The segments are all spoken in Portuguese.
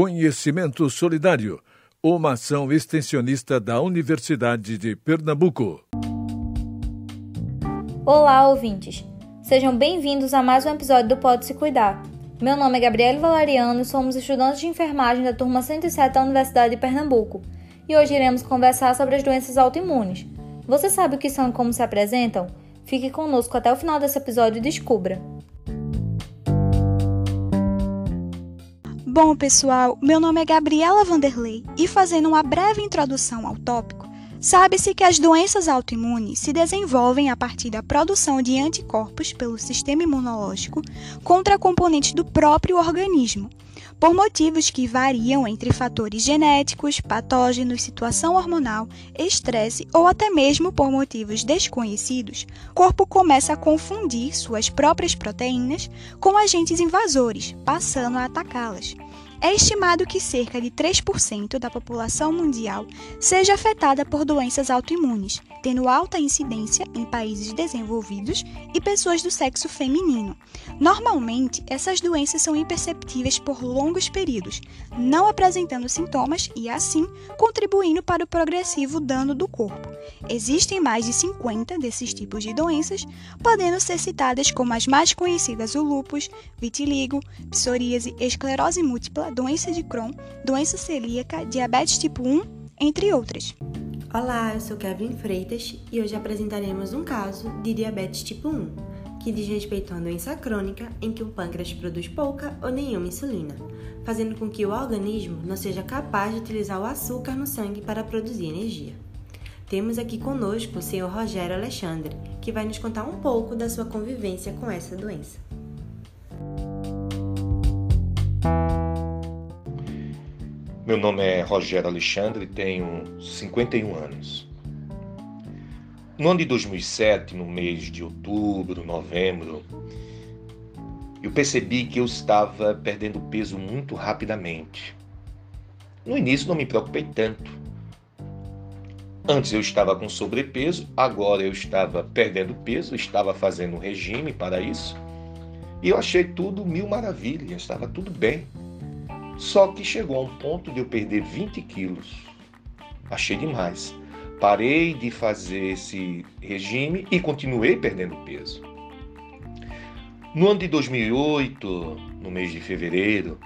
Conhecimento Solidário, uma ação extensionista da Universidade de Pernambuco. Olá, ouvintes. Sejam bem-vindos a mais um episódio do Pode Se Cuidar. Meu nome é Gabriele Valariano e somos estudantes de enfermagem da turma 107 da Universidade de Pernambuco. E hoje iremos conversar sobre as doenças autoimunes. Você sabe o que são e como se apresentam? Fique conosco até o final desse episódio e descubra. Bom, pessoal, meu nome é Gabriela Vanderlei e fazendo uma breve introdução ao tópico, sabe-se que as doenças autoimunes se desenvolvem a partir da produção de anticorpos pelo sistema imunológico contra componentes do próprio organismo, por motivos que variam entre fatores genéticos, patógenos, situação hormonal, estresse ou até mesmo por motivos desconhecidos, o corpo começa a confundir suas próprias proteínas com agentes invasores, passando a atacá-las. É estimado que cerca de 3% da população mundial seja afetada por doenças autoimunes, tendo alta incidência em países desenvolvidos e pessoas do sexo feminino. Normalmente, essas doenças são imperceptíveis por longos períodos, não apresentando sintomas e, assim, contribuindo para o progressivo dano do corpo. Existem mais de 50 desses tipos de doenças, podendo ser citadas como as mais conhecidas o lúpus, vitiligo, psoríase, esclerose múltipla, doença de Crohn, doença celíaca, diabetes tipo 1, entre outras. Olá, eu sou Kevin Freitas e hoje apresentaremos um caso de diabetes tipo 1, que diz respeito a uma doença crônica em que o pâncreas produz pouca ou nenhuma insulina, fazendo com que o organismo não seja capaz de utilizar o açúcar no sangue para produzir energia. Temos aqui conosco o Sr. Rogério Alexandre, que vai nos contar um pouco da sua convivência com essa doença. Meu nome é Rogério Alexandre, tenho 51 anos. No ano de 2007, no mês de outubro, novembro, eu percebi que eu estava perdendo peso muito rapidamente. No início não me preocupei tanto. Antes eu estava com sobrepeso, agora eu estava perdendo peso, estava fazendo um regime para isso. E eu achei tudo mil maravilhas, estava tudo bem. Só que chegou a um ponto de eu perder 20 quilos. Achei demais. Parei de fazer esse regime e continuei perdendo peso. No ano de 2008, no mês de fevereiro,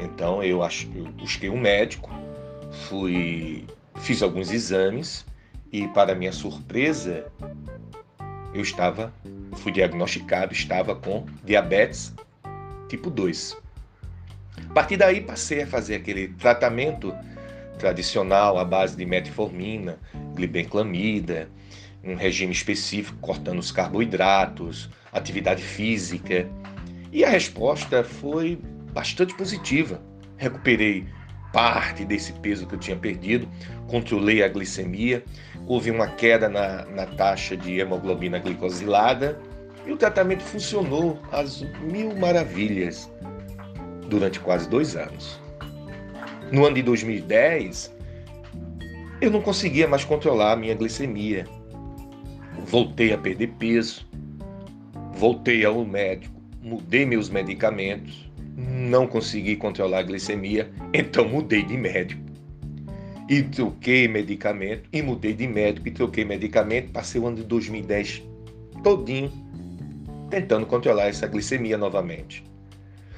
então eu, ach... eu busquei um médico, fui, fiz alguns exames e, para minha surpresa, eu estava, fui diagnosticado, estava com diabetes tipo 2. A partir daí passei a fazer aquele tratamento tradicional à base de metformina, glibenclamida, um regime específico cortando os carboidratos, atividade física. E a resposta foi bastante positiva. Recuperei parte desse peso que eu tinha perdido, controlei a glicemia, houve uma queda na, na taxa de hemoglobina glicosilada e o tratamento funcionou às mil maravilhas durante quase dois anos. No ano de 2010, eu não conseguia mais controlar a minha glicemia. Voltei a perder peso, voltei ao médico, mudei meus medicamentos, não consegui controlar a glicemia, então mudei de médico. E troquei medicamento, e mudei de médico, e troquei medicamento, passei o ano de 2010 todinho tentando controlar essa glicemia novamente.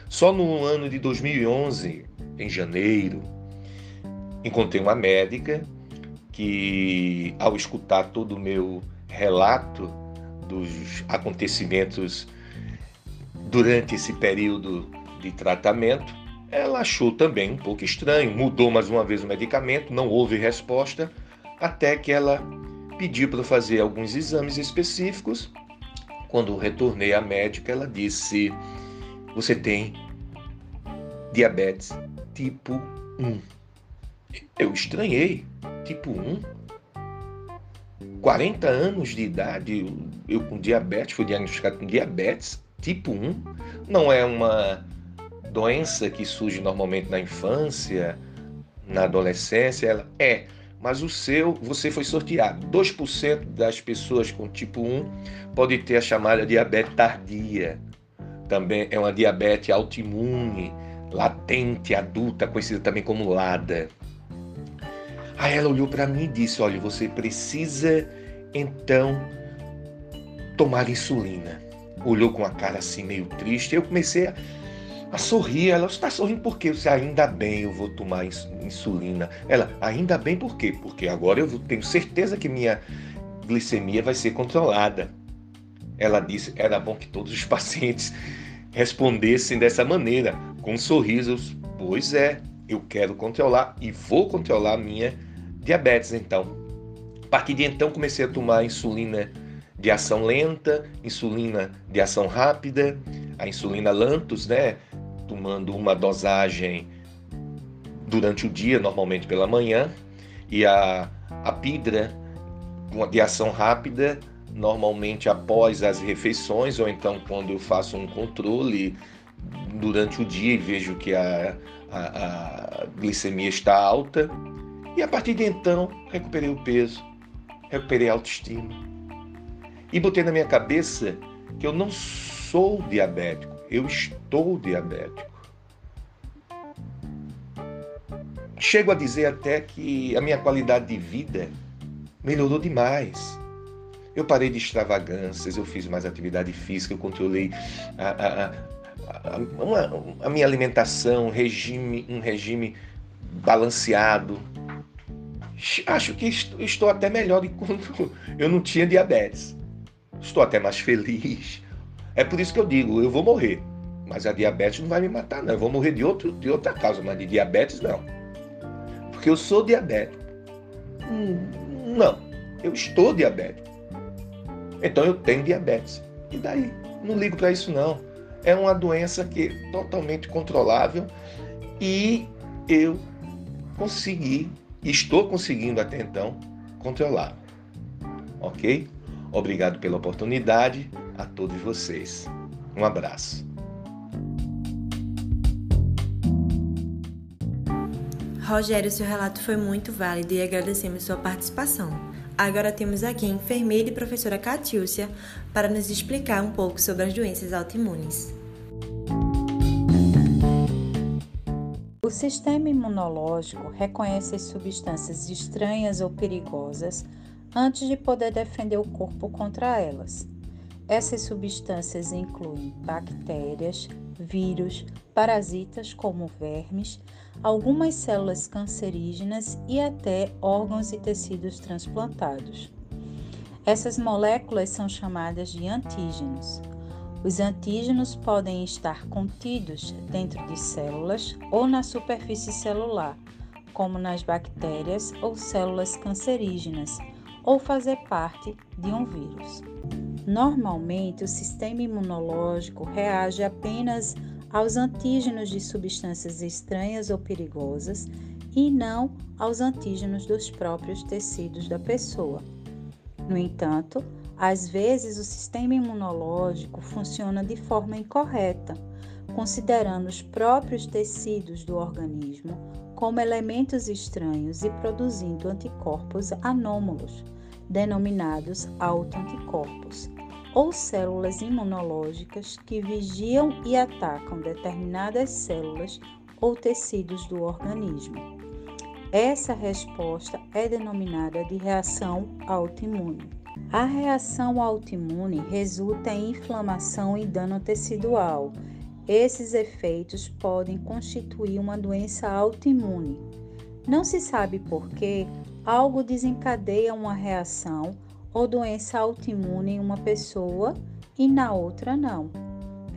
Só no ano de 2011, em janeiro, encontrei uma médica que, ao escutar todo o meu relato dos acontecimentos durante esse período de tratamento, ela achou também um pouco estranho, mudou mais uma vez o medicamento, não houve resposta, até que ela pediu para fazer alguns exames específicos. Quando retornei à médica, ela disse: Você tem diabetes tipo 1. Eu estranhei, tipo 1. 40 anos de idade, eu com diabetes, fui diagnosticado com diabetes tipo 1. Não é uma doença que surge normalmente na infância, na adolescência, ela é, mas o seu, você foi sorteado. 2% das pessoas com tipo 1 pode ter a chamada diabetes tardia. Também é uma diabetes autoimune, latente, adulta, conhecida também como LADA. Aí ela olhou para mim e disse: Olha, você precisa então tomar insulina. Olhou com a cara assim meio triste. Eu comecei a, a sorrir. Ela está sorrindo por quê? Você ainda bem eu vou tomar insulina. Ela, ainda bem por quê? Porque agora eu tenho certeza que minha glicemia vai ser controlada. Ela disse: era bom que todos os pacientes respondessem dessa maneira, com sorrisos. Pois é, eu quero controlar e vou controlar minha diabetes então. A partir de então comecei a tomar insulina de ação lenta, insulina de ação rápida, a insulina Lantus, né, tomando uma dosagem durante o dia, normalmente pela manhã, e a, a Pidra de ação rápida, normalmente após as refeições, ou então quando eu faço um controle durante o dia e vejo que a, a, a glicemia está alta. E a partir de então, recuperei o peso, recuperei a autoestima. E botei na minha cabeça que eu não sou diabético, eu estou diabético. Chego a dizer até que a minha qualidade de vida melhorou demais. Eu parei de extravagâncias, eu fiz mais atividade física, eu controlei a, a, a, uma, a minha alimentação, um regime, um regime balanceado. Acho que estou até melhor de quando eu não tinha diabetes. Estou até mais feliz. É por isso que eu digo, eu vou morrer. Mas a diabetes não vai me matar, não. Eu vou morrer de, outro, de outra causa, mas de diabetes não. Porque eu sou diabético. Hum, não, eu estou diabético. Então eu tenho diabetes. E daí? Não ligo para isso não. É uma doença que é totalmente controlável e eu consegui, estou conseguindo até então controlar. OK? Obrigado pela oportunidade a todos vocês. Um abraço. Rogério, seu relato foi muito válido e agradecemos sua participação. Agora temos aqui a enfermeira e professora Catiúcia para nos explicar um pouco sobre as doenças autoimunes. O sistema imunológico reconhece as substâncias estranhas ou perigosas antes de poder defender o corpo contra elas. Essas substâncias incluem bactérias, vírus, parasitas como vermes, algumas células cancerígenas e até órgãos e tecidos transplantados. Essas moléculas são chamadas de antígenos. Os antígenos podem estar contidos dentro de células ou na superfície celular, como nas bactérias ou células cancerígenas, ou fazer parte de um vírus. Normalmente, o sistema imunológico reage apenas aos antígenos de substâncias estranhas ou perigosas e não aos antígenos dos próprios tecidos da pessoa. No entanto, às vezes o sistema imunológico funciona de forma incorreta, considerando os próprios tecidos do organismo como elementos estranhos e produzindo anticorpos anômalos, denominados autoanticorpos ou células imunológicas que vigiam e atacam determinadas células ou tecidos do organismo. Essa resposta é denominada de reação autoimune. A reação autoimune resulta em inflamação e dano tecidual. Esses efeitos podem constituir uma doença autoimune. Não se sabe por que algo desencadeia uma reação ou doença autoimune em uma pessoa e na outra não.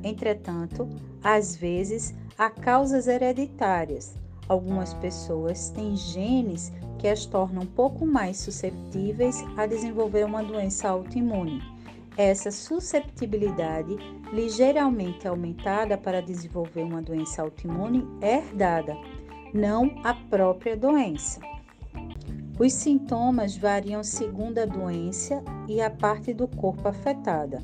Entretanto, às vezes há causas hereditárias. Algumas pessoas têm genes que as tornam um pouco mais susceptíveis a desenvolver uma doença autoimune. Essa susceptibilidade, ligeiramente aumentada para desenvolver uma doença autoimune, é herdada, não a própria doença. Os sintomas variam segundo a doença e a parte do corpo afetada.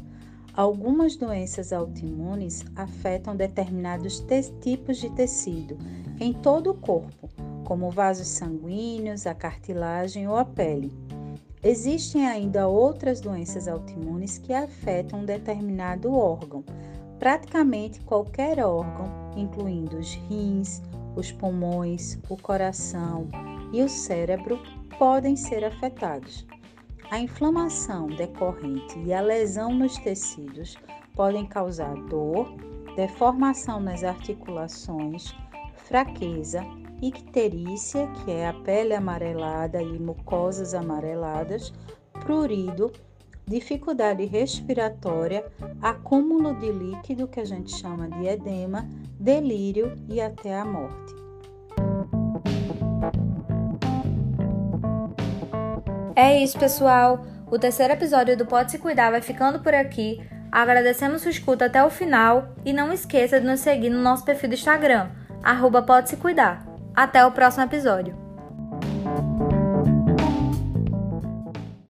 Algumas doenças autoimunes afetam determinados tipos de tecido em todo o corpo, como vasos sanguíneos, a cartilagem ou a pele. Existem ainda outras doenças autoimunes que afetam um determinado órgão, praticamente qualquer órgão, incluindo os rins, os pulmões, o coração e o cérebro, podem ser afetados. A inflamação decorrente e a lesão nos tecidos podem causar dor, deformação nas articulações, fraqueza, icterícia, que é a pele amarelada e mucosas amareladas, prurido, dificuldade respiratória, acúmulo de líquido, que a gente chama de edema, delírio e até a morte. É isso, pessoal. O terceiro episódio do Pode Se Cuidar vai ficando por aqui. Agradecemos sua escuta até o final e não esqueça de nos seguir no nosso perfil do Instagram, arroba Pode Se Cuidar. Até o próximo episódio.